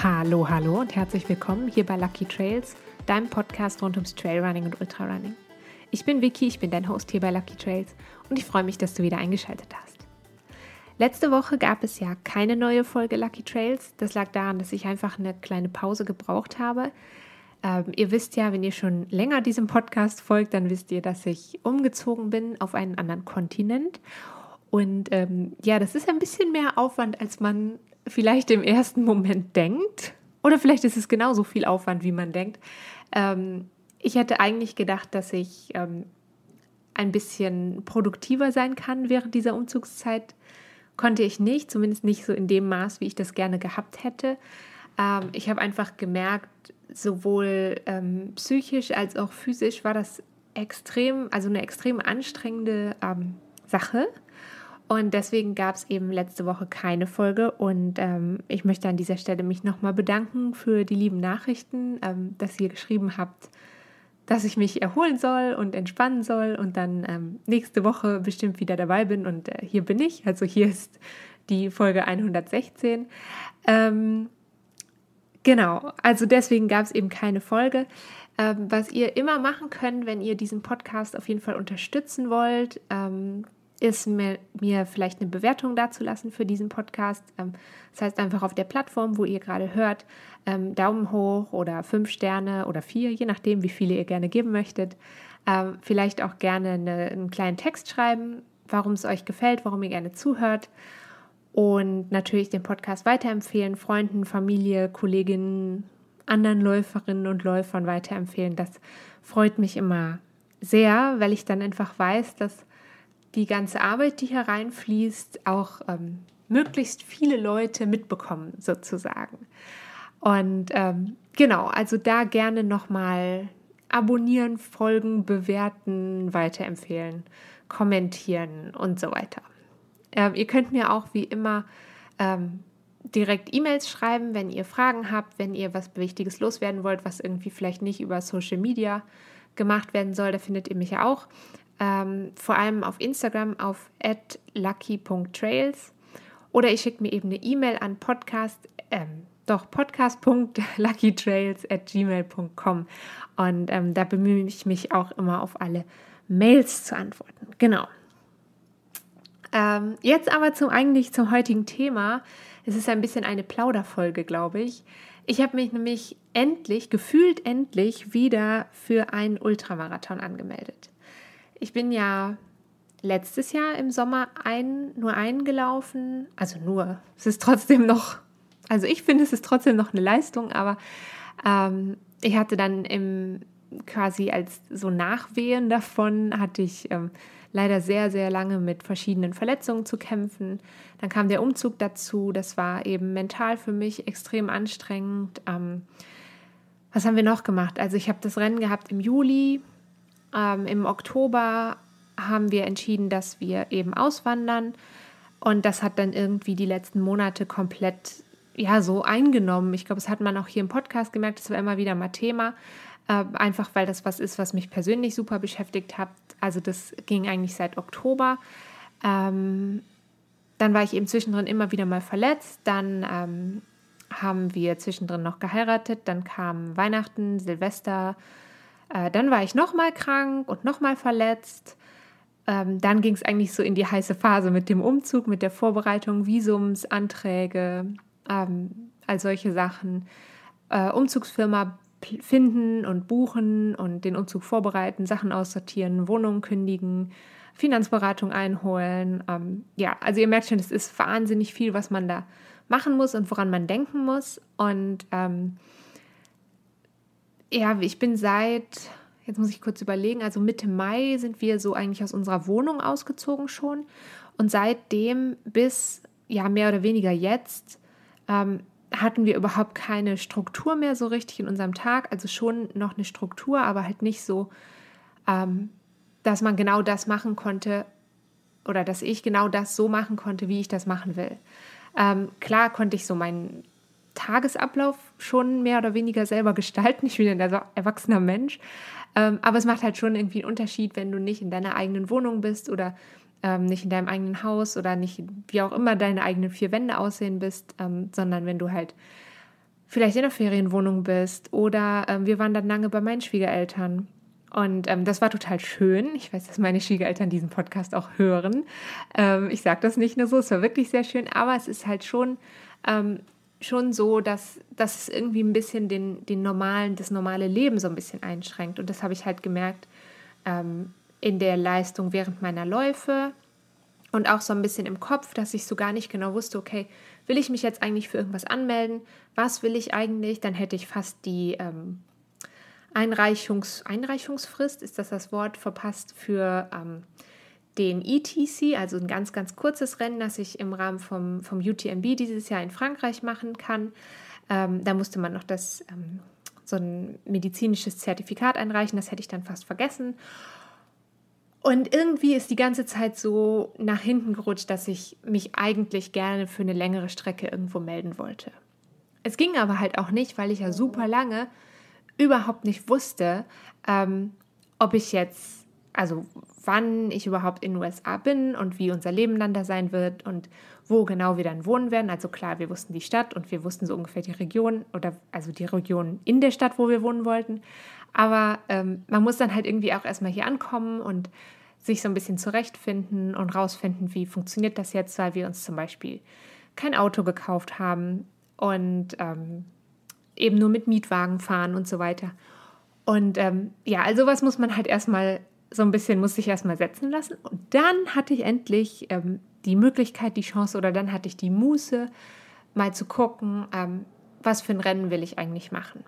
Hallo, hallo und herzlich willkommen hier bei Lucky Trails, deinem Podcast rund ums Trailrunning und Ultrarunning. Ich bin Vicky, ich bin dein Host hier bei Lucky Trails und ich freue mich, dass du wieder eingeschaltet hast. Letzte Woche gab es ja keine neue Folge Lucky Trails. Das lag daran, dass ich einfach eine kleine Pause gebraucht habe. Ähm, ihr wisst ja, wenn ihr schon länger diesem Podcast folgt, dann wisst ihr, dass ich umgezogen bin auf einen anderen Kontinent. Und ähm, ja, das ist ein bisschen mehr Aufwand, als man vielleicht im ersten Moment denkt. Oder vielleicht ist es genauso viel Aufwand, wie man denkt. Ähm, ich hätte eigentlich gedacht, dass ich ähm, ein bisschen produktiver sein kann während dieser Umzugszeit. Konnte ich nicht, zumindest nicht so in dem Maß, wie ich das gerne gehabt hätte. Ähm, ich habe einfach gemerkt, sowohl ähm, psychisch als auch physisch war das extrem, also eine extrem anstrengende ähm, Sache. Und deswegen gab es eben letzte Woche keine Folge. Und ähm, ich möchte an dieser Stelle mich nochmal bedanken für die lieben Nachrichten, ähm, dass ihr geschrieben habt, dass ich mich erholen soll und entspannen soll und dann ähm, nächste Woche bestimmt wieder dabei bin. Und äh, hier bin ich. Also hier ist die Folge 116. Ähm, genau, also deswegen gab es eben keine Folge. Ähm, was ihr immer machen könnt, wenn ihr diesen Podcast auf jeden Fall unterstützen wollt, ähm, ist mir, mir vielleicht eine Bewertung dazulassen für diesen Podcast. Ähm, das heißt einfach auf der Plattform, wo ihr gerade hört, ähm, Daumen hoch oder fünf Sterne oder vier, je nachdem, wie viele ihr gerne geben möchtet. Ähm, vielleicht auch gerne eine, einen kleinen Text schreiben, warum es euch gefällt, warum ihr gerne zuhört. Und natürlich den Podcast weiterempfehlen, Freunden, Familie, Kolleginnen, anderen Läuferinnen und Läufern weiterempfehlen. Das freut mich immer sehr, weil ich dann einfach weiß, dass die ganze Arbeit, die hier reinfließt, auch ähm, möglichst viele Leute mitbekommen, sozusagen. Und ähm, genau, also da gerne nochmal abonnieren, folgen, bewerten, weiterempfehlen, kommentieren und so weiter. Ähm, ihr könnt mir auch wie immer ähm, direkt E-Mails schreiben, wenn ihr Fragen habt, wenn ihr was Wichtiges loswerden wollt, was irgendwie vielleicht nicht über Social Media gemacht werden soll. Da findet ihr mich ja auch ähm, vor allem auf Instagram auf lucky.trails oder ich schicke mir eben eine E-Mail an podcast, ähm, doch podcast.luckytrails at gmail.com und ähm, da bemühe ich mich auch immer auf alle Mails zu antworten. Genau. Ähm, jetzt aber zum eigentlich zum heutigen Thema. Es ist ein bisschen eine Plauderfolge, glaube ich. Ich habe mich nämlich endlich, gefühlt endlich, wieder für einen Ultramarathon angemeldet. Ich bin ja letztes Jahr im Sommer ein, nur eingelaufen. Also nur, es ist trotzdem noch, also ich finde, es ist trotzdem noch eine Leistung, aber ähm, ich hatte dann im quasi als so Nachwehen davon, hatte ich ähm, leider sehr, sehr lange mit verschiedenen Verletzungen zu kämpfen. Dann kam der Umzug dazu, das war eben mental für mich extrem anstrengend. Ähm, was haben wir noch gemacht? Also ich habe das Rennen gehabt im Juli, ähm, Im Oktober haben wir entschieden, dass wir eben auswandern. Und das hat dann irgendwie die letzten Monate komplett ja so eingenommen. Ich glaube, das hat man auch hier im Podcast gemerkt, das war immer wieder mal Thema. Äh, einfach weil das was ist, was mich persönlich super beschäftigt hat. Also das ging eigentlich seit Oktober. Ähm, dann war ich eben zwischendrin immer wieder mal verletzt. Dann ähm, haben wir zwischendrin noch geheiratet. Dann kam Weihnachten, Silvester, äh, dann war ich nochmal krank und nochmal verletzt. Ähm, dann ging es eigentlich so in die heiße Phase mit dem Umzug, mit der Vorbereitung, Visumsanträge, ähm, all solche Sachen. Äh, Umzugsfirma finden und buchen und den Umzug vorbereiten, Sachen aussortieren, Wohnungen kündigen, Finanzberatung einholen. Ähm, ja, also ihr merkt schon, es ist wahnsinnig viel, was man da machen muss und woran man denken muss. Und ähm, ja, ich bin seit, jetzt muss ich kurz überlegen, also Mitte Mai sind wir so eigentlich aus unserer Wohnung ausgezogen schon. Und seitdem bis, ja, mehr oder weniger jetzt, ähm, hatten wir überhaupt keine Struktur mehr so richtig in unserem Tag. Also schon noch eine Struktur, aber halt nicht so, ähm, dass man genau das machen konnte oder dass ich genau das so machen konnte, wie ich das machen will. Ähm, klar konnte ich so meinen Tagesablauf schon mehr oder weniger selber gestalten. Ich bin ein erwachsener Mensch. Ähm, aber es macht halt schon irgendwie einen Unterschied, wenn du nicht in deiner eigenen Wohnung bist oder ähm, nicht in deinem eigenen Haus oder nicht, wie auch immer deine eigenen vier Wände aussehen bist, ähm, sondern wenn du halt vielleicht in der Ferienwohnung bist oder ähm, wir waren dann lange bei meinen Schwiegereltern. Und ähm, das war total schön. Ich weiß, dass meine Schwiegereltern diesen Podcast auch hören. Ähm, ich sage das nicht nur so, es war wirklich sehr schön, aber es ist halt schon, schon so, dass, es irgendwie ein bisschen den, den normalen, das normale Leben so ein bisschen einschränkt. Und das habe ich halt gemerkt ähm, in der Leistung während meiner Läufe und auch so ein bisschen im Kopf, dass ich so gar nicht genau wusste, okay, will ich mich jetzt eigentlich für irgendwas anmelden? Was will ich eigentlich? Dann hätte ich fast die ähm, Einreichungs Einreichungsfrist, ist das das Wort, verpasst für ähm, den ETC, also ein ganz, ganz kurzes Rennen, das ich im Rahmen vom, vom UTMB dieses Jahr in Frankreich machen kann. Ähm, da musste man noch das, ähm, so ein medizinisches Zertifikat einreichen, das hätte ich dann fast vergessen. Und irgendwie ist die ganze Zeit so nach hinten gerutscht, dass ich mich eigentlich gerne für eine längere Strecke irgendwo melden wollte. Es ging aber halt auch nicht, weil ich ja super lange überhaupt nicht wusste, ähm, ob ich jetzt, also wann ich überhaupt in den USA bin und wie unser Leben dann da sein wird und wo genau wir dann wohnen werden. Also klar, wir wussten die Stadt und wir wussten so ungefähr die Region oder also die Region in der Stadt, wo wir wohnen wollten. Aber ähm, man muss dann halt irgendwie auch erstmal hier ankommen und sich so ein bisschen zurechtfinden und rausfinden, wie funktioniert das jetzt, weil wir uns zum Beispiel kein Auto gekauft haben und ähm, eben nur mit Mietwagen fahren und so weiter. Und ähm, ja, also was muss man halt erstmal so ein bisschen, muss sich erstmal setzen lassen. Und dann hatte ich endlich ähm, die Möglichkeit, die Chance oder dann hatte ich die Muße, mal zu gucken, ähm, was für ein Rennen will ich eigentlich machen.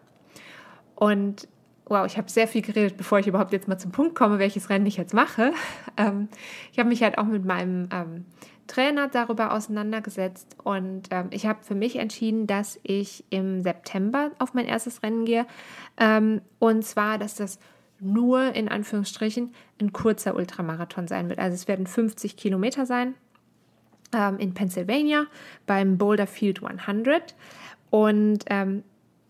Und wow, ich habe sehr viel geredet, bevor ich überhaupt jetzt mal zum Punkt komme, welches Rennen ich jetzt mache. Ähm, ich habe mich halt auch mit meinem ähm, Trainer darüber auseinandergesetzt und ähm, ich habe für mich entschieden, dass ich im September auf mein erstes Rennen gehe. Ähm, und zwar, dass das nur in Anführungsstrichen ein kurzer Ultramarathon sein wird. Also es werden 50 Kilometer sein ähm, in Pennsylvania beim Boulder Field 100. Und ähm,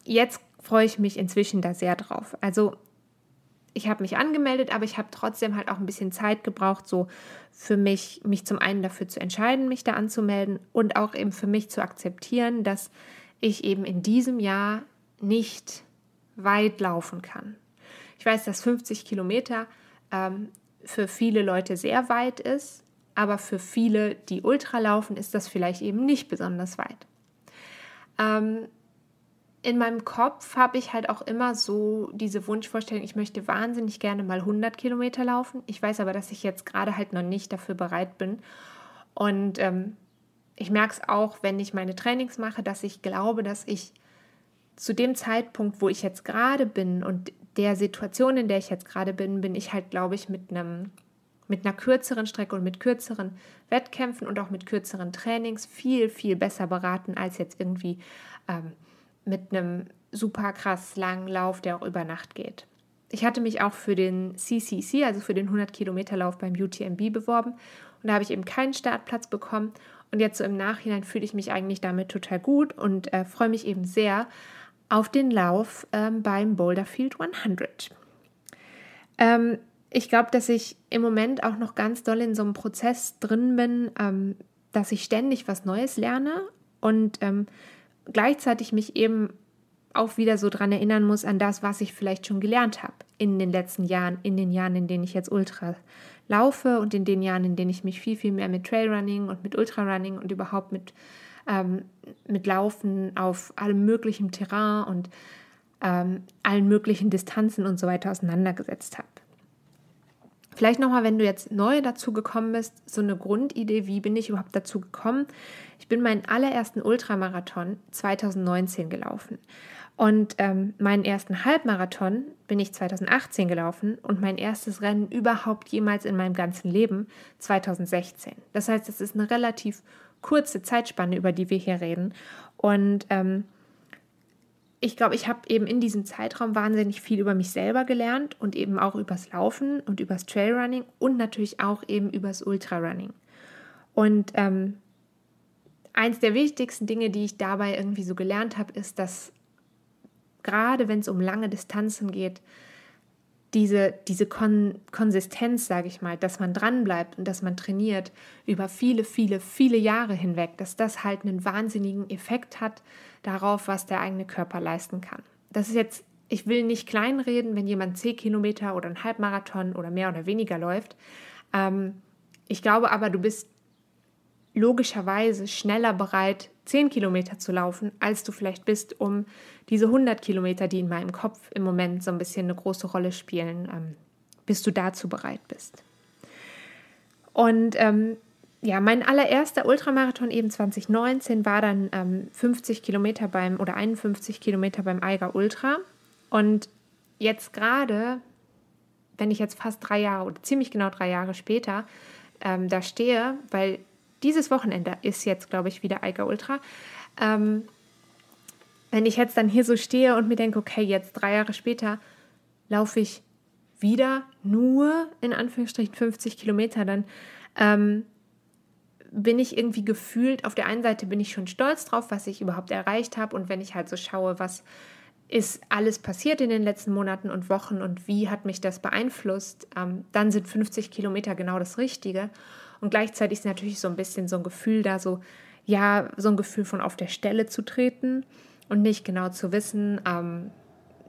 jetzt freue ich mich inzwischen da sehr drauf. Also ich habe mich angemeldet, aber ich habe trotzdem halt auch ein bisschen Zeit gebraucht, so für mich, mich zum einen dafür zu entscheiden, mich da anzumelden und auch eben für mich zu akzeptieren, dass ich eben in diesem Jahr nicht weit laufen kann. Ich weiß, dass 50 Kilometer ähm, für viele Leute sehr weit ist, aber für viele, die Ultra laufen, ist das vielleicht eben nicht besonders weit. Ähm, in meinem Kopf habe ich halt auch immer so diese Wunschvorstellung, ich möchte wahnsinnig gerne mal 100 Kilometer laufen. Ich weiß aber, dass ich jetzt gerade halt noch nicht dafür bereit bin. Und ähm, ich merke es auch, wenn ich meine Trainings mache, dass ich glaube, dass ich zu dem Zeitpunkt, wo ich jetzt gerade bin und der Situation, in der ich jetzt gerade bin, bin ich halt, glaube ich, mit einem mit einer kürzeren Strecke und mit kürzeren Wettkämpfen und auch mit kürzeren Trainings viel, viel besser beraten als jetzt irgendwie ähm, mit einem super krass langen Lauf, der auch über Nacht geht. Ich hatte mich auch für den CCC, also für den 100 Kilometer Lauf beim UTMB beworben und da habe ich eben keinen Startplatz bekommen. Und jetzt so im Nachhinein fühle ich mich eigentlich damit total gut und äh, freue mich eben sehr auf den Lauf ähm, beim Boulder Field 100. Ähm, ich glaube, dass ich im Moment auch noch ganz doll in so einem Prozess drin bin, ähm, dass ich ständig was Neues lerne und ähm, gleichzeitig mich eben auch wieder so dran erinnern muss an das, was ich vielleicht schon gelernt habe in den letzten Jahren, in den Jahren, in denen ich jetzt Ultra laufe und in den Jahren, in denen ich mich viel, viel mehr mit Trailrunning und mit Ultrarunning und überhaupt mit, ähm, mit Laufen auf allem möglichen Terrain und ähm, allen möglichen Distanzen und so weiter auseinandergesetzt habe. Vielleicht nochmal, wenn du jetzt neu dazu gekommen bist, so eine Grundidee, wie bin ich überhaupt dazu gekommen? Ich bin meinen allerersten Ultramarathon 2019 gelaufen. Und ähm, meinen ersten Halbmarathon bin ich 2018 gelaufen und mein erstes Rennen überhaupt jemals in meinem ganzen Leben 2016. Das heißt, es ist eine relativ kurze Zeitspanne, über die wir hier reden. Und ähm, ich glaube, ich habe eben in diesem Zeitraum wahnsinnig viel über mich selber gelernt und eben auch übers Laufen und übers Trailrunning und natürlich auch eben übers Ultrarunning. Und ähm, eins der wichtigsten Dinge, die ich dabei irgendwie so gelernt habe, ist, dass gerade wenn es um lange Distanzen geht, diese, diese Kon Konsistenz, sage ich mal, dass man dranbleibt und dass man trainiert über viele, viele, viele Jahre hinweg, dass das halt einen wahnsinnigen Effekt hat darauf, was der eigene Körper leisten kann. Das ist jetzt, ich will nicht kleinreden, wenn jemand 10 Kilometer oder einen Halbmarathon oder mehr oder weniger läuft. Ähm, ich glaube aber, du bist logischerweise schneller bereit, 10 Kilometer zu laufen, als du vielleicht bist, um diese 100 Kilometer, die in meinem Kopf im Moment so ein bisschen eine große Rolle spielen, ähm, bis du dazu bereit bist. Und ähm, ja, mein allererster Ultramarathon eben 2019 war dann ähm, 50 Kilometer beim oder 51 Kilometer beim Eiger Ultra. Und jetzt gerade, wenn ich jetzt fast drei Jahre oder ziemlich genau drei Jahre später ähm, da stehe, weil dieses Wochenende ist jetzt, glaube ich, wieder Eiger Ultra. Ähm, wenn ich jetzt dann hier so stehe und mir denke, okay, jetzt drei Jahre später laufe ich wieder nur in Anführungsstrichen 50 Kilometer, dann ähm, bin ich irgendwie gefühlt, auf der einen Seite bin ich schon stolz drauf, was ich überhaupt erreicht habe und wenn ich halt so schaue, was ist alles passiert in den letzten Monaten und Wochen und wie hat mich das beeinflusst, ähm, dann sind 50 Kilometer genau das Richtige. Und gleichzeitig ist natürlich so ein bisschen so ein Gefühl da, so, ja, so ein Gefühl von auf der Stelle zu treten und nicht genau zu wissen, ähm,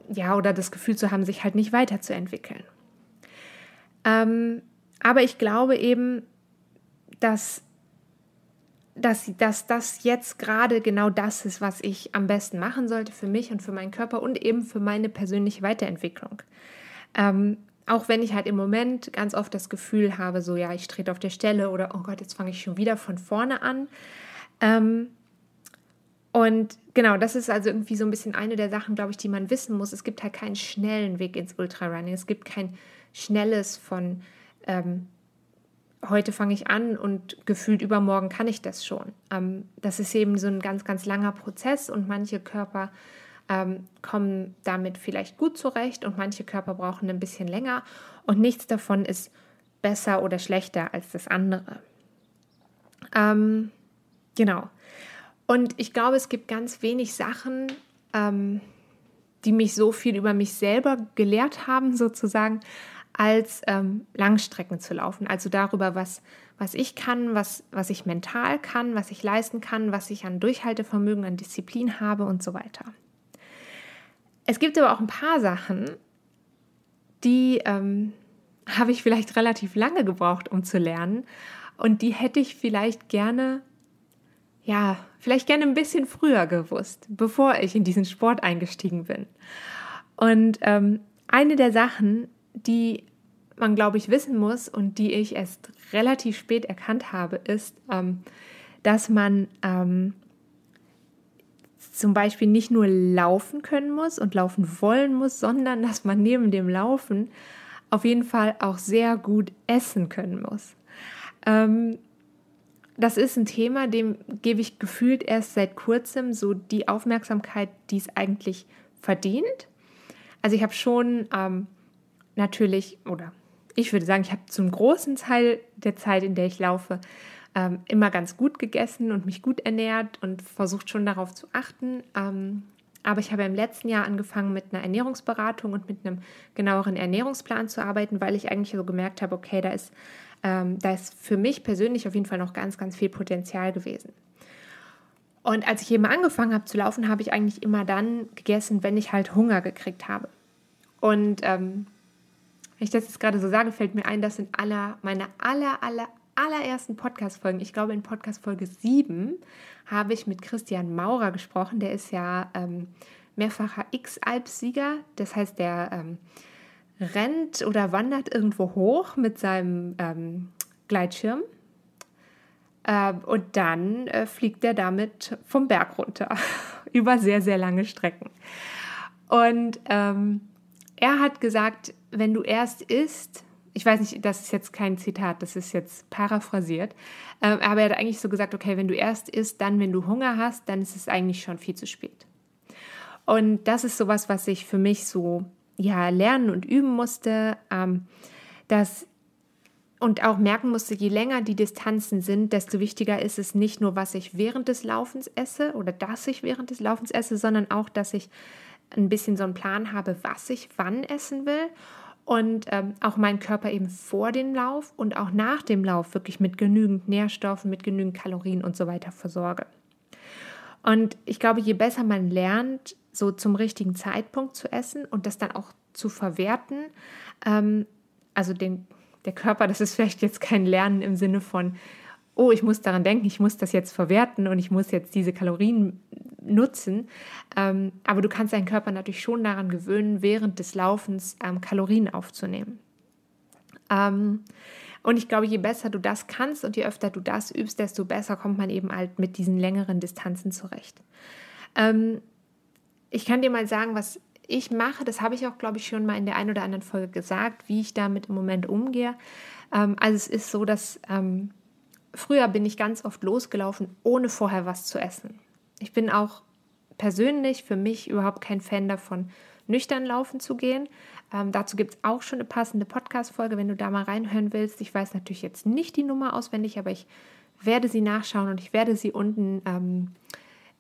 ja, oder das Gefühl zu haben, sich halt nicht weiterzuentwickeln. Ähm, aber ich glaube eben, dass, dass, dass das jetzt gerade genau das ist, was ich am besten machen sollte für mich und für meinen Körper und eben für meine persönliche Weiterentwicklung. Ähm, auch wenn ich halt im Moment ganz oft das Gefühl habe, so ja, ich trete auf der Stelle oder oh Gott, jetzt fange ich schon wieder von vorne an. Ähm, und genau, das ist also irgendwie so ein bisschen eine der Sachen, glaube ich, die man wissen muss. Es gibt halt keinen schnellen Weg ins Ultrarunning. Es gibt kein schnelles von ähm, heute fange ich an und gefühlt übermorgen kann ich das schon. Ähm, das ist eben so ein ganz, ganz langer Prozess und manche Körper ähm, kommen damit vielleicht gut zurecht und manche Körper brauchen ein bisschen länger und nichts davon ist besser oder schlechter als das andere. Ähm, genau. Und ich glaube, es gibt ganz wenig Sachen, ähm, die mich so viel über mich selber gelehrt haben, sozusagen, als ähm, Langstrecken zu laufen. Also darüber, was, was ich kann, was, was ich mental kann, was ich leisten kann, was ich an Durchhaltevermögen, an Disziplin habe und so weiter. Es gibt aber auch ein paar Sachen, die ähm, habe ich vielleicht relativ lange gebraucht, um zu lernen. Und die hätte ich vielleicht gerne, ja, vielleicht gerne ein bisschen früher gewusst, bevor ich in diesen Sport eingestiegen bin. Und ähm, eine der Sachen, die man, glaube ich, wissen muss und die ich erst relativ spät erkannt habe, ist, ähm, dass man ähm, zum Beispiel nicht nur laufen können muss und laufen wollen muss, sondern dass man neben dem Laufen auf jeden Fall auch sehr gut essen können muss. Ähm, das ist ein Thema, dem gebe ich gefühlt erst seit kurzem so die Aufmerksamkeit, die es eigentlich verdient. Also ich habe schon ähm, natürlich, oder ich würde sagen, ich habe zum großen Teil der Zeit, in der ich laufe, ähm, immer ganz gut gegessen und mich gut ernährt und versucht schon darauf zu achten. Ähm, aber ich habe im letzten Jahr angefangen mit einer Ernährungsberatung und mit einem genaueren Ernährungsplan zu arbeiten, weil ich eigentlich so gemerkt habe, okay, da ist, ähm, da ist für mich persönlich auf jeden Fall noch ganz, ganz viel Potenzial gewesen. Und als ich eben angefangen habe zu laufen, habe ich eigentlich immer dann gegessen, wenn ich halt Hunger gekriegt habe. Und ähm, wenn ich das jetzt gerade so sage, fällt mir ein, das sind aller, meine aller, aller, allerersten Podcast-Folgen, ich glaube in Podcast-Folge 7, habe ich mit Christian Maurer gesprochen. Der ist ja ähm, mehrfacher X-Alp-Sieger. Das heißt, der ähm, rennt oder wandert irgendwo hoch mit seinem ähm, Gleitschirm. Äh, und dann äh, fliegt er damit vom Berg runter über sehr, sehr lange Strecken. Und ähm, er hat gesagt, wenn du erst isst, ich weiß nicht, das ist jetzt kein Zitat, das ist jetzt paraphrasiert, ähm, aber er hat eigentlich so gesagt, okay, wenn du erst isst, dann, wenn du Hunger hast, dann ist es eigentlich schon viel zu spät. Und das ist sowas, was ich für mich so ja lernen und üben musste, ähm, dass und auch merken musste, je länger die Distanzen sind, desto wichtiger ist es nicht nur, was ich während des Laufens esse oder dass ich während des Laufens esse, sondern auch, dass ich ein bisschen so einen Plan habe, was ich wann essen will und ähm, auch meinen Körper eben vor dem Lauf und auch nach dem Lauf wirklich mit genügend Nährstoffen, mit genügend Kalorien und so weiter versorge. Und ich glaube, je besser man lernt, so zum richtigen Zeitpunkt zu essen und das dann auch zu verwerten, ähm, also den, der Körper, das ist vielleicht jetzt kein Lernen im Sinne von, oh, ich muss daran denken, ich muss das jetzt verwerten und ich muss jetzt diese Kalorien nutzen. Ähm, aber du kannst deinen Körper natürlich schon daran gewöhnen, während des Laufens ähm, Kalorien aufzunehmen. Ähm, und ich glaube, je besser du das kannst und je öfter du das übst, desto besser kommt man eben halt mit diesen längeren Distanzen zurecht. Ähm, ich kann dir mal sagen, was ich mache. Das habe ich auch, glaube ich, schon mal in der einen oder anderen Folge gesagt, wie ich damit im Moment umgehe. Ähm, also es ist so, dass ähm, früher bin ich ganz oft losgelaufen, ohne vorher was zu essen. Ich bin auch persönlich für mich überhaupt kein Fan davon, nüchtern laufen zu gehen. Ähm, dazu gibt es auch schon eine passende Podcast-Folge, wenn du da mal reinhören willst. Ich weiß natürlich jetzt nicht die Nummer auswendig, aber ich werde sie nachschauen und ich werde sie unten ähm,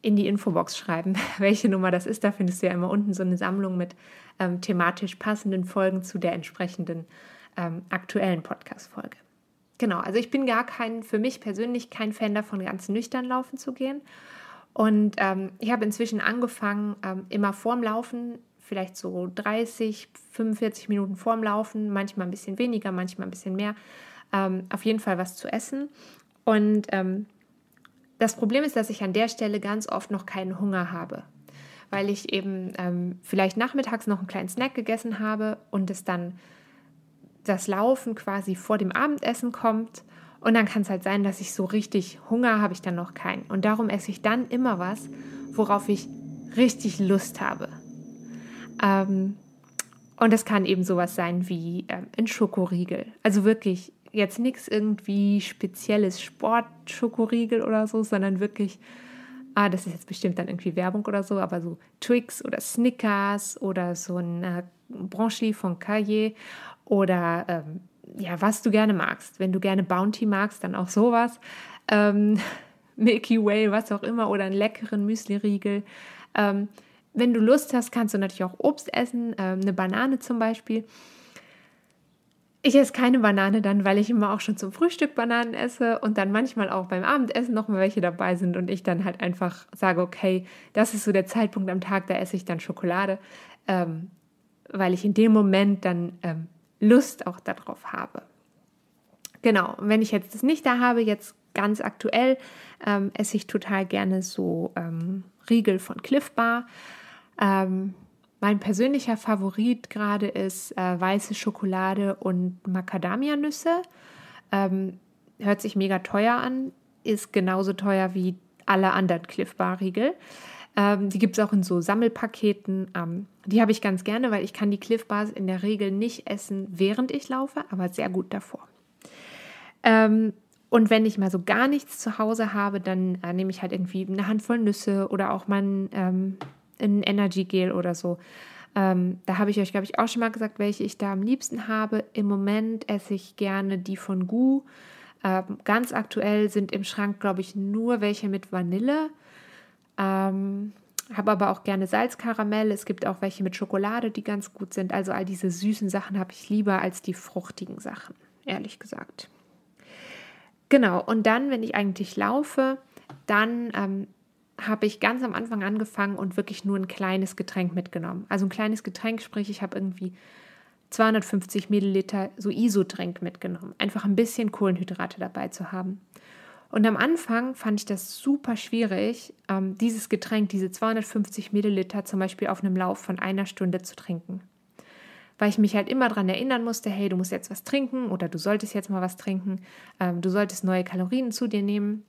in die Infobox schreiben, welche Nummer das ist. Da findest du ja immer unten so eine Sammlung mit ähm, thematisch passenden Folgen zu der entsprechenden ähm, aktuellen Podcast-Folge. Genau, also ich bin gar kein, für mich persönlich kein Fan davon, ganz nüchtern laufen zu gehen. Und ähm, ich habe inzwischen angefangen, ähm, immer vorm Laufen, vielleicht so 30, 45 Minuten vorm Laufen, manchmal ein bisschen weniger, manchmal ein bisschen mehr, ähm, auf jeden Fall was zu essen. Und ähm, das Problem ist, dass ich an der Stelle ganz oft noch keinen Hunger habe, weil ich eben ähm, vielleicht nachmittags noch einen kleinen Snack gegessen habe und es dann das Laufen quasi vor dem Abendessen kommt. Und dann kann es halt sein, dass ich so richtig Hunger habe ich dann noch keinen. Und darum esse ich dann immer was, worauf ich richtig Lust habe. Ähm, und das kann eben sowas sein wie ähm, ein Schokoriegel. Also wirklich jetzt nichts irgendwie spezielles Sportschokoriegel oder so, sondern wirklich, ah, das ist jetzt bestimmt dann irgendwie Werbung oder so, aber so Twix oder Snickers oder so ein äh, Branchli von Cahiers oder ähm, ja, was du gerne magst. Wenn du gerne Bounty magst, dann auch sowas. Ähm, Milky Way, was auch immer, oder einen leckeren Müsli-Riegel. Ähm, wenn du Lust hast, kannst du natürlich auch Obst essen, ähm, eine Banane zum Beispiel. Ich esse keine Banane dann, weil ich immer auch schon zum Frühstück Bananen esse und dann manchmal auch beim Abendessen noch mal welche dabei sind und ich dann halt einfach sage, okay, das ist so der Zeitpunkt am Tag, da esse ich dann Schokolade, ähm, weil ich in dem Moment dann ähm, Lust auch darauf habe. Genau, und wenn ich jetzt das nicht da habe, jetzt ganz aktuell, ähm, esse ich total gerne so ähm, Riegel von Cliff Bar. Ähm, mein persönlicher Favorit gerade ist äh, weiße Schokolade und Macadamia-Nüsse. Ähm, hört sich mega teuer an, ist genauso teuer wie alle anderen Cliff Bar Riegel. Ähm, die gibt es auch in so Sammelpaketen. Ähm, die habe ich ganz gerne, weil ich kann die Cliff Bars in der Regel nicht essen, während ich laufe, aber sehr gut davor. Ähm, und wenn ich mal so gar nichts zu Hause habe, dann äh, nehme ich halt irgendwie eine Handvoll Nüsse oder auch mal ein ähm, ein Energy Gel oder so. Ähm, da habe ich euch, glaube ich, auch schon mal gesagt, welche ich da am liebsten habe. Im Moment esse ich gerne die von Gu. Ähm, ganz aktuell sind im Schrank, glaube ich, nur welche mit Vanille. Ähm, habe aber auch gerne Salzkaramell. Es gibt auch welche mit Schokolade, die ganz gut sind. Also all diese süßen Sachen habe ich lieber als die fruchtigen Sachen, ehrlich gesagt. Genau, und dann, wenn ich eigentlich laufe, dann ähm, habe ich ganz am Anfang angefangen und wirklich nur ein kleines Getränk mitgenommen. Also ein kleines Getränk, sprich, ich habe irgendwie 250 Milliliter so Isodrink mitgenommen. Einfach ein bisschen Kohlenhydrate dabei zu haben. Und am Anfang fand ich das super schwierig, ähm, dieses Getränk, diese 250 Milliliter zum Beispiel auf einem Lauf von einer Stunde zu trinken. Weil ich mich halt immer daran erinnern musste, hey, du musst jetzt was trinken oder du solltest jetzt mal was trinken, ähm, du solltest neue Kalorien zu dir nehmen.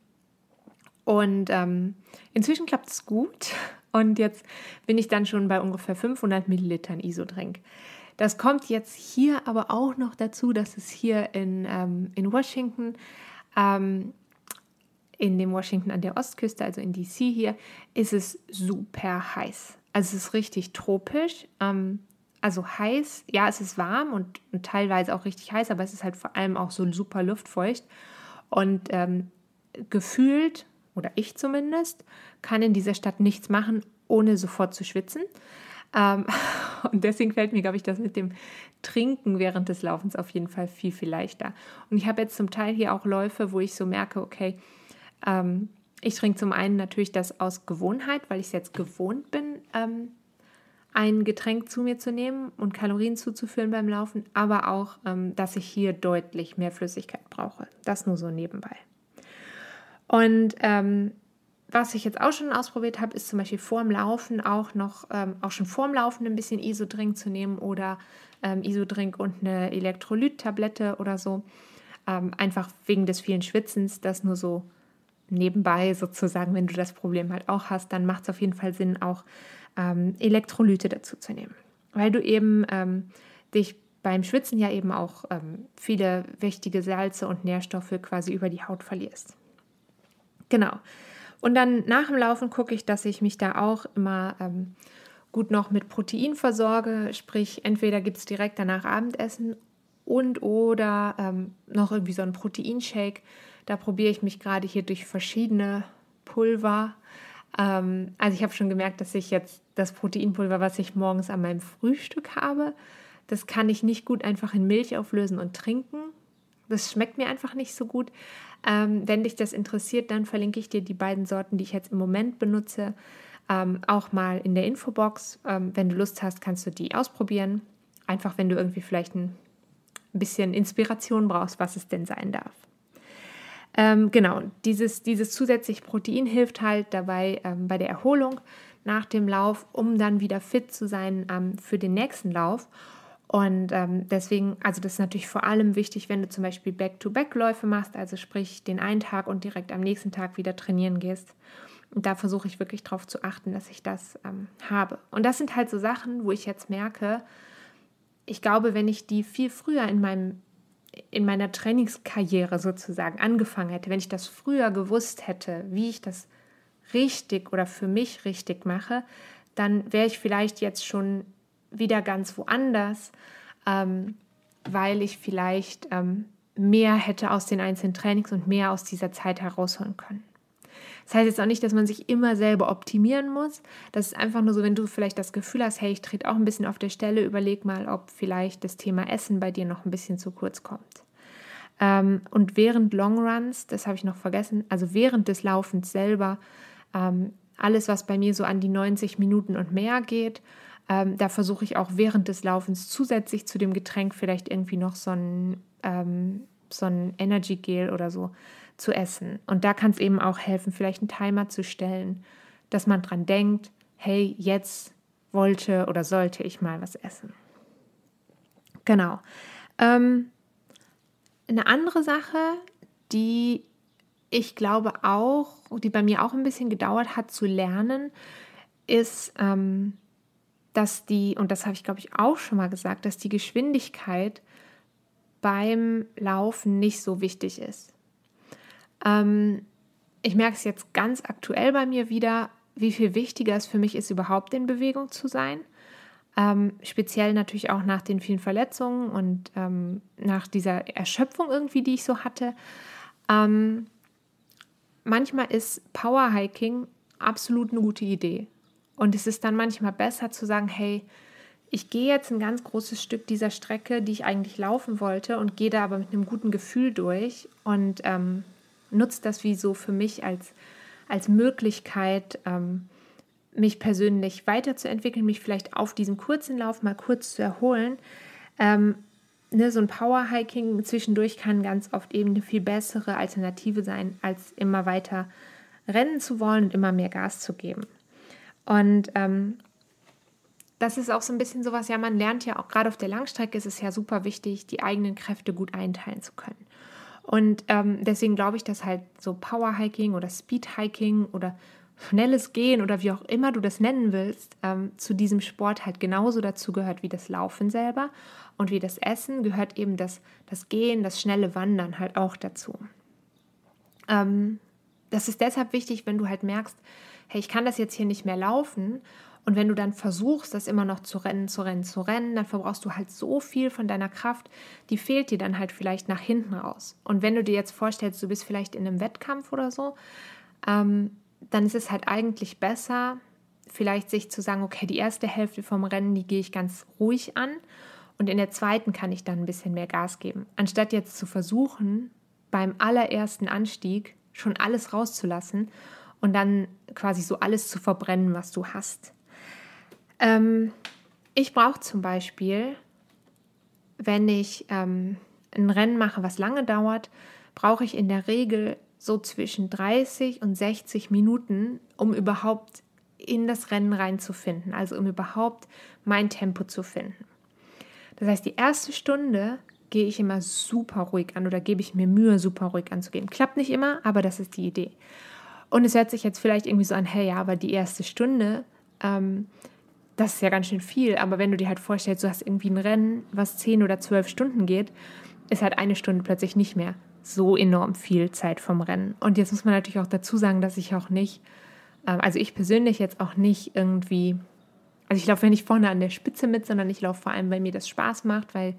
Und ähm, inzwischen klappt es gut. Und jetzt bin ich dann schon bei ungefähr 500 Millilitern Isodrink. Das kommt jetzt hier aber auch noch dazu, dass es hier in, ähm, in Washington, ähm, in dem Washington an der Ostküste, also in DC hier, ist es super heiß. Also es ist richtig tropisch. Ähm, also heiß, ja, es ist warm und, und, teilweise auch richtig heiß, aber es ist halt vor allem auch so super luftfeucht. Und ähm, gefühlt oder ich zumindest, kann in dieser Stadt nichts machen, ohne sofort zu schwitzen. Ähm, und deswegen fällt mir, glaube ich, das mit dem Trinken während des Laufens auf jeden Fall viel, viel leichter. Und ich habe jetzt zum Teil hier auch Läufe, wo ich so merke, okay, ähm, ich trinke zum einen natürlich das aus Gewohnheit, weil ich es jetzt gewohnt bin, ähm, ein Getränk zu mir zu nehmen und Kalorien zuzuführen beim Laufen, aber auch, ähm, dass ich hier deutlich mehr Flüssigkeit brauche. Das nur so nebenbei. Und ähm, was ich jetzt auch schon ausprobiert habe, ist zum Beispiel vorm Laufen auch noch, ähm, auch schon vorm Laufen ein bisschen Isodrink zu nehmen oder ähm, Isodrink und eine Elektrolyttablette oder so. Ähm, einfach wegen des vielen Schwitzens, das nur so nebenbei sozusagen, wenn du das Problem halt auch hast, dann macht es auf jeden Fall Sinn, auch ähm, Elektrolyte dazu zu nehmen. Weil du eben ähm, dich beim Schwitzen ja eben auch ähm, viele wichtige Salze und Nährstoffe quasi über die Haut verlierst. Genau. Und dann nach dem Laufen gucke ich, dass ich mich da auch immer ähm, gut noch mit Protein versorge. Sprich, entweder gibt es direkt danach Abendessen und oder ähm, noch irgendwie so ein Proteinshake. Da probiere ich mich gerade hier durch verschiedene Pulver ähm, also ich habe schon gemerkt, dass ich jetzt das Proteinpulver, was ich morgens an meinem Frühstück habe, das kann ich nicht gut einfach in Milch auflösen und trinken. Das schmeckt mir einfach nicht so gut. Ähm, wenn dich das interessiert, dann verlinke ich dir die beiden Sorten, die ich jetzt im Moment benutze, ähm, auch mal in der Infobox. Ähm, wenn du Lust hast, kannst du die ausprobieren. Einfach, wenn du irgendwie vielleicht ein bisschen Inspiration brauchst, was es denn sein darf. Ähm, genau, dieses, dieses zusätzliche Protein hilft halt dabei ähm, bei der Erholung nach dem Lauf, um dann wieder fit zu sein ähm, für den nächsten Lauf. Und ähm, deswegen, also das ist natürlich vor allem wichtig, wenn du zum Beispiel Back-to-Back-Läufe machst, also sprich den einen Tag und direkt am nächsten Tag wieder trainieren gehst. Und da versuche ich wirklich darauf zu achten, dass ich das ähm, habe. Und das sind halt so Sachen, wo ich jetzt merke, ich glaube, wenn ich die viel früher in meinem in meiner Trainingskarriere sozusagen angefangen hätte, wenn ich das früher gewusst hätte, wie ich das richtig oder für mich richtig mache, dann wäre ich vielleicht jetzt schon wieder ganz woanders, ähm, weil ich vielleicht ähm, mehr hätte aus den einzelnen Trainings und mehr aus dieser Zeit herausholen können. Das heißt jetzt auch nicht, dass man sich immer selber optimieren muss. Das ist einfach nur so, wenn du vielleicht das Gefühl hast, hey, ich trete auch ein bisschen auf der Stelle, überleg mal, ob vielleicht das Thema Essen bei dir noch ein bisschen zu kurz kommt. Ähm, und während Longruns, das habe ich noch vergessen, also während des Laufens selber, ähm, alles, was bei mir so an die 90 Minuten und mehr geht, ähm, da versuche ich auch während des Laufens zusätzlich zu dem Getränk vielleicht irgendwie noch so ein, ähm, so ein Energy Gel oder so zu essen. Und da kann es eben auch helfen, vielleicht einen Timer zu stellen, dass man dran denkt, hey, jetzt wollte oder sollte ich mal was essen. Genau. Ähm, eine andere Sache, die ich glaube auch, die bei mir auch ein bisschen gedauert hat zu lernen, ist, ähm, dass die, und das habe ich glaube ich auch schon mal gesagt, dass die Geschwindigkeit beim Laufen nicht so wichtig ist. Ähm, ich merke es jetzt ganz aktuell bei mir wieder, wie viel wichtiger es für mich ist, überhaupt in Bewegung zu sein. Ähm, speziell natürlich auch nach den vielen Verletzungen und ähm, nach dieser Erschöpfung irgendwie, die ich so hatte. Ähm, manchmal ist Powerhiking absolut eine gute Idee. Und es ist dann manchmal besser zu sagen, hey, ich gehe jetzt ein ganz großes Stück dieser Strecke, die ich eigentlich laufen wollte, und gehe da aber mit einem guten Gefühl durch und ähm, nutze das wie so für mich als, als Möglichkeit, ähm, mich persönlich weiterzuentwickeln, mich vielleicht auf diesem kurzen Lauf mal kurz zu erholen. Ähm, ne, so ein Powerhiking zwischendurch kann ganz oft eben eine viel bessere Alternative sein, als immer weiter rennen zu wollen und immer mehr Gas zu geben. Und ähm, das ist auch so ein bisschen sowas, ja, man lernt ja auch gerade auf der Langstrecke ist es ja super wichtig, die eigenen Kräfte gut einteilen zu können. Und ähm, deswegen glaube ich, dass halt so Powerhiking oder Speedhiking oder schnelles Gehen oder wie auch immer du das nennen willst, ähm, zu diesem Sport halt genauso dazu gehört wie das Laufen selber. Und wie das Essen gehört eben das, das Gehen, das schnelle Wandern halt auch dazu. Ähm, das ist deshalb wichtig, wenn du halt merkst, hey, ich kann das jetzt hier nicht mehr laufen und wenn du dann versuchst, das immer noch zu rennen, zu rennen, zu rennen, dann verbrauchst du halt so viel von deiner Kraft, die fehlt dir dann halt vielleicht nach hinten raus. Und wenn du dir jetzt vorstellst, du bist vielleicht in einem Wettkampf oder so, ähm, dann ist es halt eigentlich besser, vielleicht sich zu sagen, okay, die erste Hälfte vom Rennen, die gehe ich ganz ruhig an und in der zweiten kann ich dann ein bisschen mehr Gas geben. Anstatt jetzt zu versuchen, beim allerersten Anstieg schon alles rauszulassen und dann quasi so alles zu verbrennen, was du hast. Ähm, ich brauche zum Beispiel, wenn ich ähm, ein Rennen mache, was lange dauert, brauche ich in der Regel so zwischen 30 und 60 Minuten, um überhaupt in das Rennen reinzufinden, also um überhaupt mein Tempo zu finden. Das heißt, die erste Stunde gehe ich immer super ruhig an oder gebe ich mir Mühe, super ruhig anzugehen. Klappt nicht immer, aber das ist die Idee. Und es hört sich jetzt vielleicht irgendwie so an, hey, ja, aber die erste Stunde, ähm, das ist ja ganz schön viel. Aber wenn du dir halt vorstellst, du hast irgendwie ein Rennen, was 10 oder 12 Stunden geht, ist halt eine Stunde plötzlich nicht mehr so enorm viel Zeit vom Rennen. Und jetzt muss man natürlich auch dazu sagen, dass ich auch nicht, ähm, also ich persönlich jetzt auch nicht irgendwie, also ich laufe ja nicht vorne an der Spitze mit, sondern ich laufe vor allem, weil mir das Spaß macht, weil,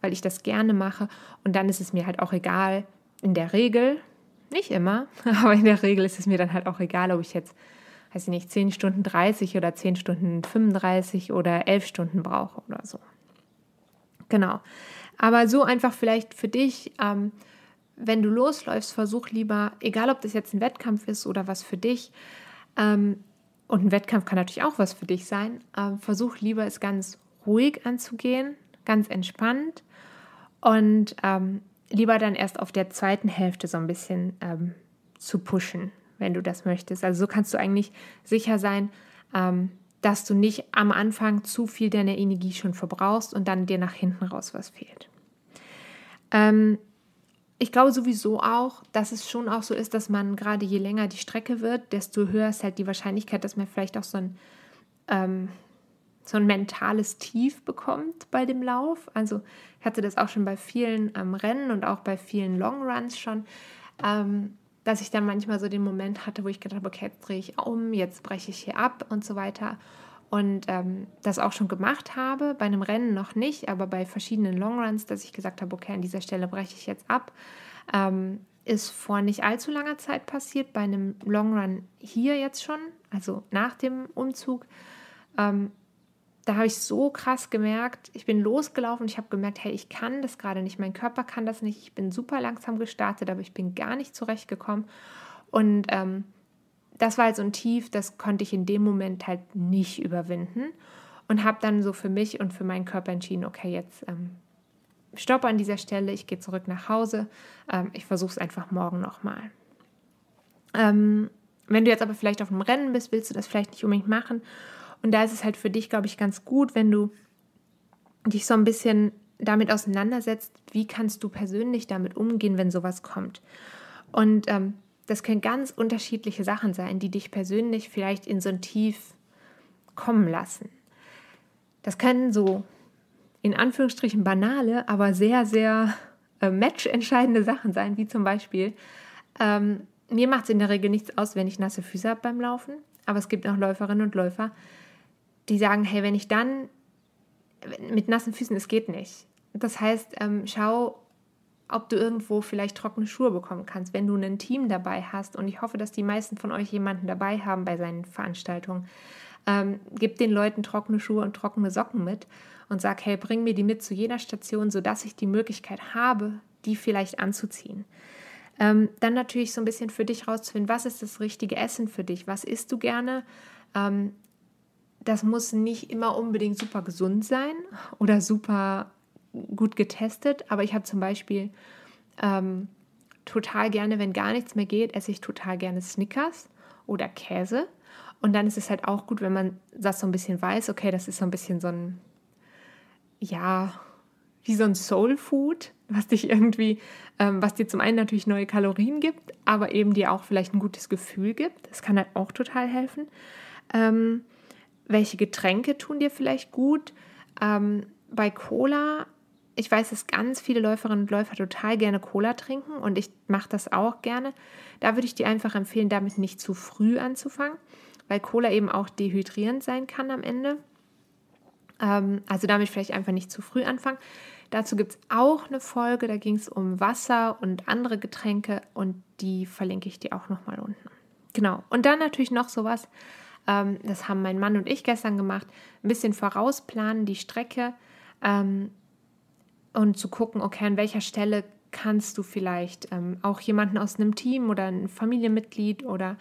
weil ich das gerne mache. Und dann ist es mir halt auch egal, in der Regel, nicht immer, aber in der Regel ist es mir dann halt auch egal, ob ich jetzt, weiß ich nicht, 10 Stunden 30 oder 10 Stunden 35 oder 11 Stunden brauche oder so. Genau. Aber so einfach vielleicht für dich, ähm, wenn du losläufst, versuch lieber, egal ob das jetzt ein Wettkampf ist oder was für dich, ähm, und ein Wettkampf kann natürlich auch was für dich sein, äh, versuch lieber es ganz ruhig anzugehen, ganz entspannt und ähm, lieber dann erst auf der zweiten Hälfte so ein bisschen ähm, zu pushen, wenn du das möchtest. Also so kannst du eigentlich sicher sein, ähm, dass du nicht am Anfang zu viel deiner Energie schon verbrauchst und dann dir nach hinten raus was fehlt. Ähm, ich glaube sowieso auch, dass es schon auch so ist, dass man gerade je länger die Strecke wird, desto höher ist halt die Wahrscheinlichkeit, dass man vielleicht auch so ein, ähm, so ein mentales Tief bekommt bei dem Lauf. Also ich hatte das auch schon bei vielen ähm, Rennen und auch bei vielen Longruns schon, ähm, dass ich dann manchmal so den Moment hatte, wo ich gedacht habe, okay, jetzt drehe ich um, jetzt breche ich hier ab und so weiter und ähm, das auch schon gemacht habe, bei einem Rennen noch nicht, aber bei verschiedenen Longruns, dass ich gesagt habe, okay, an dieser Stelle breche ich jetzt ab, ähm, ist vor nicht allzu langer Zeit passiert, bei einem Longrun hier jetzt schon, also nach dem Umzug. Ähm, da habe ich so krass gemerkt, ich bin losgelaufen ich habe gemerkt, hey, ich kann das gerade nicht, mein Körper kann das nicht, ich bin super langsam gestartet, aber ich bin gar nicht zurechtgekommen. Und ähm, das war halt so ein Tief, das konnte ich in dem Moment halt nicht überwinden und habe dann so für mich und für meinen Körper entschieden, okay, jetzt ähm, stopp an dieser Stelle, ich gehe zurück nach Hause, ähm, ich versuche es einfach morgen nochmal. Ähm, wenn du jetzt aber vielleicht auf einem Rennen bist, willst du das vielleicht nicht unbedingt machen. Und da ist es halt für dich, glaube ich, ganz gut, wenn du dich so ein bisschen damit auseinandersetzt, wie kannst du persönlich damit umgehen, wenn sowas kommt. Und ähm, das können ganz unterschiedliche Sachen sein, die dich persönlich vielleicht in so ein Tief kommen lassen. Das können so in Anführungsstrichen banale, aber sehr, sehr äh, matchentscheidende Sachen sein, wie zum Beispiel, ähm, mir macht es in der Regel nichts aus, wenn ich nasse Füße habe beim Laufen, aber es gibt auch Läuferinnen und Läufer, die sagen, hey, wenn ich dann mit nassen Füßen, es geht nicht. Das heißt, ähm, schau, ob du irgendwo vielleicht trockene Schuhe bekommen kannst, wenn du ein Team dabei hast. Und ich hoffe, dass die meisten von euch jemanden dabei haben bei seinen Veranstaltungen. Ähm, gib den Leuten trockene Schuhe und trockene Socken mit und sag, hey, bring mir die mit zu jeder Station, sodass ich die Möglichkeit habe, die vielleicht anzuziehen. Ähm, dann natürlich so ein bisschen für dich rauszufinden, was ist das richtige Essen für dich? Was isst du gerne? Ähm, das muss nicht immer unbedingt super gesund sein oder super gut getestet, aber ich habe zum Beispiel ähm, total gerne, wenn gar nichts mehr geht, esse ich total gerne Snickers oder Käse. Und dann ist es halt auch gut, wenn man das so ein bisschen weiß, okay, das ist so ein bisschen so ein, ja, wie so ein Soul Food, was dich irgendwie, ähm, was dir zum einen natürlich neue Kalorien gibt, aber eben dir auch vielleicht ein gutes Gefühl gibt. Das kann halt auch total helfen. Ähm, welche Getränke tun dir vielleicht gut? Ähm, bei Cola ich weiß, dass ganz viele Läuferinnen und Läufer total gerne Cola trinken und ich mache das auch gerne. Da würde ich dir einfach empfehlen, damit nicht zu früh anzufangen, weil Cola eben auch dehydrierend sein kann am Ende. Ähm, also damit vielleicht einfach nicht zu früh anfangen. Dazu gibt es auch eine Folge, da ging es um Wasser und andere Getränke und die verlinke ich dir auch nochmal unten. Genau. Und dann natürlich noch sowas, Ähm, das haben mein Mann und ich gestern gemacht. Ein bisschen vorausplanen, die Strecke ähm, und zu gucken, okay, an welcher Stelle kannst du vielleicht ähm, auch jemanden aus einem Team oder ein Familienmitglied oder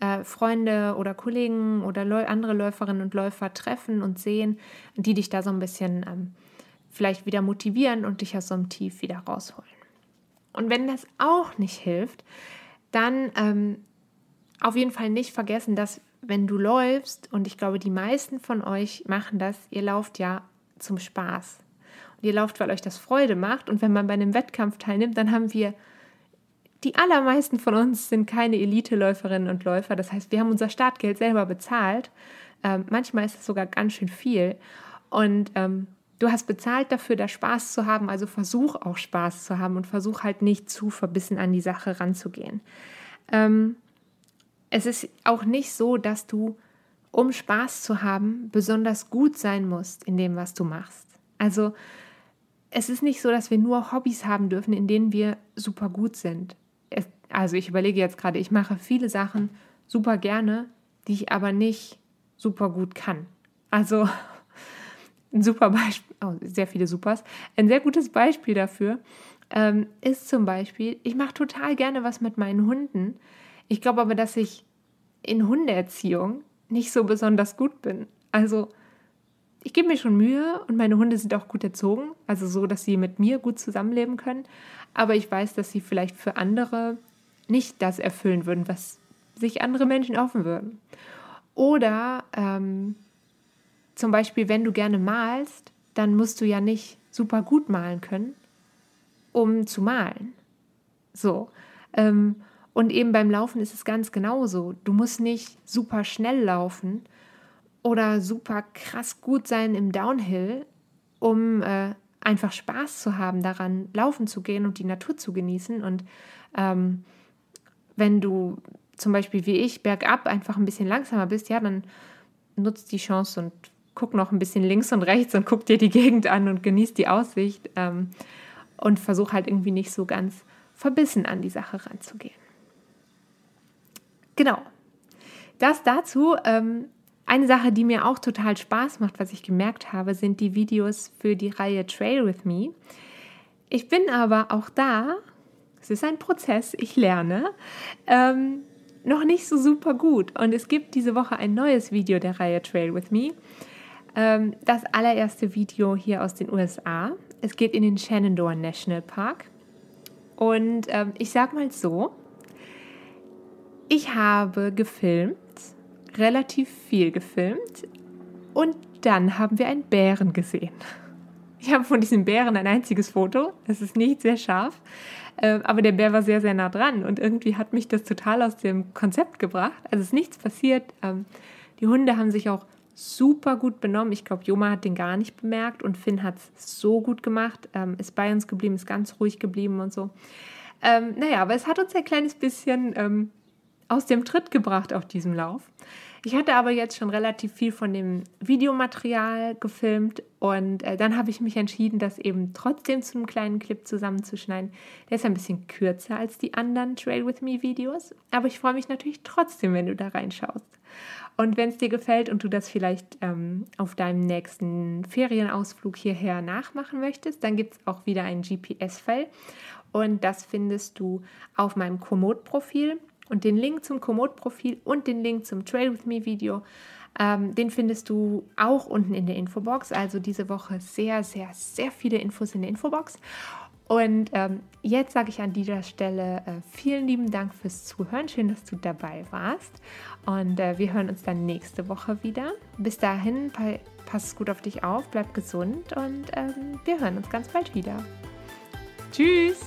äh, Freunde oder Kollegen oder Läu andere Läuferinnen und Läufer treffen und sehen, die dich da so ein bisschen ähm, vielleicht wieder motivieren und dich aus so einem Tief wieder rausholen. Und wenn das auch nicht hilft, dann ähm, auf jeden Fall nicht vergessen, dass wenn du läufst, und ich glaube, die meisten von euch machen das, ihr lauft ja zum Spaß. Und ihr lauft, weil euch das Freude macht. Und wenn man bei einem Wettkampf teilnimmt, dann haben wir die allermeisten von uns sind keine Elite-Läuferinnen und Läufer. Das heißt, wir haben unser Startgeld selber bezahlt. Ähm, manchmal ist es sogar ganz schön viel. Und ähm, du hast bezahlt dafür, da Spaß zu haben. Also versuch auch Spaß zu haben und versuch halt nicht zu verbissen an die Sache ranzugehen. Ähm, es ist auch nicht so, dass du, um Spaß zu haben, besonders gut sein musst in dem, was du machst. Also es ist nicht so, dass wir nur Hobbys haben dürfen, in denen wir super gut sind also ich überlege jetzt gerade, ich mache viele Sachen super gerne, die ich aber nicht super gut kann. Also ein super Beispiel, oh, sehr viele Supers. Ein sehr gutes Beispiel dafür ähm, ist zum Beispiel, ich mache total gerne was mit meinen Hunden. Ich glaube aber, dass ich in Hundeerziehung nicht so besonders gut bin. Also ich gebe mir schon Mühe und meine Hunde sind auch gut erzogen, also so, dass sie mit mir gut zusammenleben können. Aber ich weiß, dass sie vielleicht für andere nicht das erfüllen würden, was sich andere Menschen offen würden. Oder ähm, zum Beispiel, wenn du gerne malst, dann musst du ja nicht super gut malen können, um zu malen. So. Ähm, und eben beim Laufen ist es ganz genauso. Du musst nicht super schnell laufen oder super krass gut sein im Downhill, um äh, einfach Spaß zu haben, daran laufen zu gehen und die Natur zu genießen. Und ähm, wenn du zum Beispiel wie ich bergab einfach ein bisschen langsamer bist, ja, dann nutzt die Chance und guck noch ein bisschen links und rechts und guck dir die Gegend an und genieß die Aussicht ähm, und versuch halt irgendwie nicht so ganz verbissen an die Sache ranzugehen. Genau. Das dazu. Ähm, eine Sache, die mir auch total Spaß macht, was ich gemerkt habe, sind die Videos für die Reihe Trail with Me. Ich bin aber auch da es ist ein Prozess, ich lerne, ähm, noch nicht so super gut. Und es gibt diese Woche ein neues Video der Reihe Trail with Me. Ähm, das allererste Video hier aus den USA. Es geht in den Shenandoah National Park. Und ähm, ich sag mal so, ich habe gefilmt, relativ viel gefilmt. Und dann haben wir einen Bären gesehen. Ich habe von diesem Bären ein einziges Foto. Es ist nicht sehr scharf. Äh, aber der Bär war sehr, sehr nah dran und irgendwie hat mich das total aus dem Konzept gebracht. Also ist nichts passiert. Ähm, die Hunde haben sich auch super gut benommen. Ich glaube, Joma hat den gar nicht bemerkt und Finn hat es so gut gemacht, ähm, ist bei uns geblieben, ist ganz ruhig geblieben und so. Ähm, naja, aber es hat uns ein kleines bisschen ähm, aus dem Tritt gebracht auf diesem Lauf. Ich hatte aber jetzt schon relativ viel von dem Videomaterial gefilmt und äh, dann habe ich mich entschieden, das eben trotzdem zu einem kleinen Clip zusammenzuschneiden. Der ist ein bisschen kürzer als die anderen Trail with Me Videos, aber ich freue mich natürlich trotzdem, wenn du da reinschaust. Und wenn es dir gefällt und du das vielleicht ähm, auf deinem nächsten Ferienausflug hierher nachmachen möchtest, dann gibt es auch wieder ein GPS-File und das findest du auf meinem Komoot-Profil. Und den Link zum Komoot-Profil und den Link zum Trail with Me Video, ähm, den findest du auch unten in der Infobox. Also diese Woche sehr, sehr, sehr viele Infos in der Infobox. Und ähm, jetzt sage ich an dieser Stelle äh, vielen lieben Dank fürs Zuhören. Schön, dass du dabei warst. Und äh, wir hören uns dann nächste Woche wieder. Bis dahin, pass gut auf dich auf, bleib gesund und ähm, wir hören uns ganz bald wieder. Tschüss!